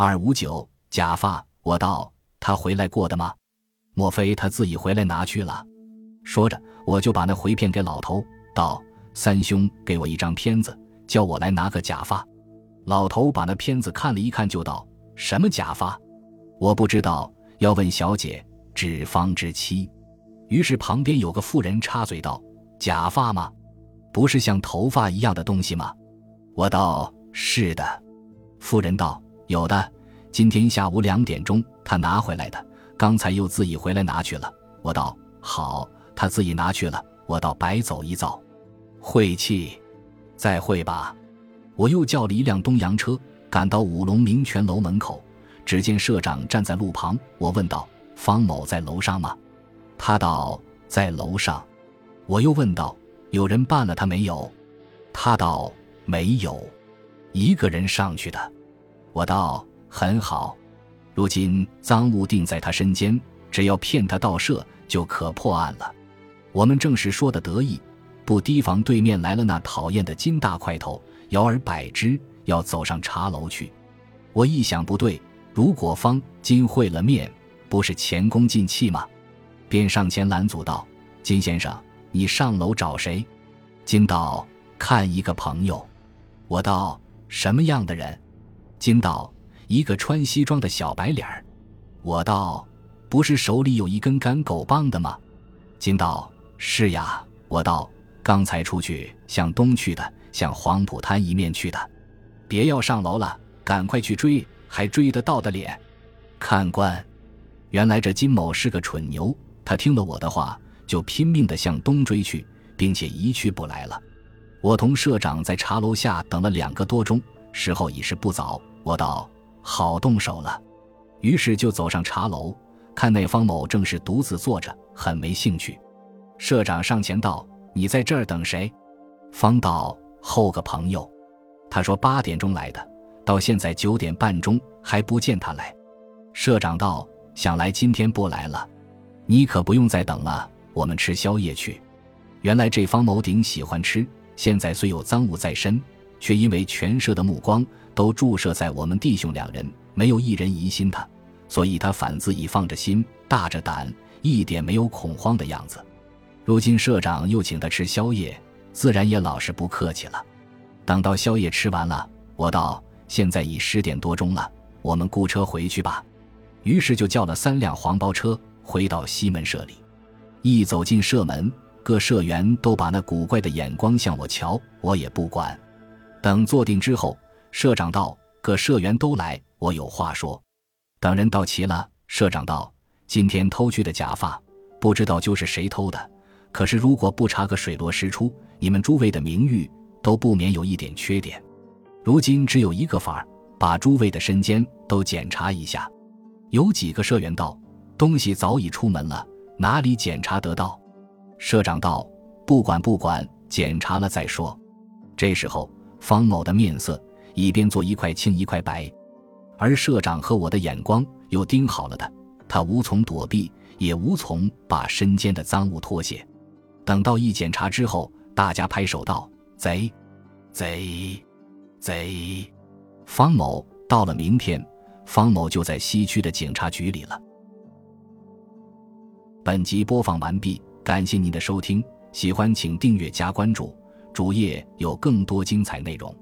二五九假发，我道他回来过的吗？莫非他自己回来拿去了？说着，我就把那回片给老头，道：“三兄给我一张片子，叫我来拿个假发。”老头把那片子看了一看，就道：“什么假发？我不知道，要问小姐，指方之妻。”于是旁边有个妇人插嘴道：“假发吗？不是像头发一样的东西吗？”我道：“是的。”妇人道。有的，今天下午两点钟他拿回来的，刚才又自己回来拿去了。我道好，他自己拿去了，我倒白走一遭，晦气，再会吧。我又叫了一辆东洋车，赶到五龙明泉楼门口，只见社长站在路旁。我问道：“方某在楼上吗？”他道：“在楼上。”我又问道：“有人办了他没有？”他道：“没有，一个人上去的。”我道很好，如今赃物定在他身间，只要骗他盗摄，就可破案了。我们正是说的得意，不提防对面来了那讨厌的金大块头，摇而摆之，要走上茶楼去。我一想不对，如果方金会了面，不是前功尽弃吗？便上前拦阻道：“金先生，你上楼找谁？”金道：“看一个朋友。”我道：“什么样的人？”金道：“一个穿西装的小白脸儿。”我道：“不是手里有一根赶狗棒的吗？”金道：“是呀。”我道：“刚才出去向东去的，向黄浦滩一面去的。别要上楼了，赶快去追，还追得到的脸。”看官，原来这金某是个蠢牛，他听了我的话，就拼命的向东追去，并且一去不来了。我同社长在茶楼下等了两个多钟，时候已是不早。我道：“好动手了。”于是就走上茶楼，看那方某正是独自坐着，很没兴趣。社长上前道：“你在这儿等谁？”方道：“候个朋友。”他说：“八点钟来的，到现在九点半钟还不见他来。”社长道：“想来今天不来了，你可不用再等了，我们吃宵夜去。”原来这方某顶喜欢吃，现在虽有赃物在身。却因为全社的目光都注射在我们弟兄两人，没有一人疑心他，所以他反自己放着心，大着胆，一点没有恐慌的样子。如今社长又请他吃宵夜，自然也老实不客气了。等到宵夜吃完了，我道：“现在已十点多钟了，我们雇车回去吧。”于是就叫了三辆黄包车回到西门社里。一走进社门，各社员都把那古怪的眼光向我瞧，我也不管。等坐定之后，社长道：“各社员都来，我有话说。”等人到齐了，社长道：“今天偷去的假发，不知道就是谁偷的。可是如果不查个水落石出，你们诸位的名誉都不免有一点缺点。如今只有一个法儿，把诸位的身间都检查一下。”有几个社员道：“东西早已出门了，哪里检查得到？”社长道：“不管不管，检查了再说。”这时候。方某的面色一边做一块青一块白，而社长和我的眼光又盯好了他，他无从躲避，也无从把身间的赃物脱卸。等到一检查之后，大家拍手道：“贼，贼，贼！”方某到了明天，方某就在西区的警察局里了。本集播放完毕，感谢您的收听，喜欢请订阅加关注。主页有更多精彩内容。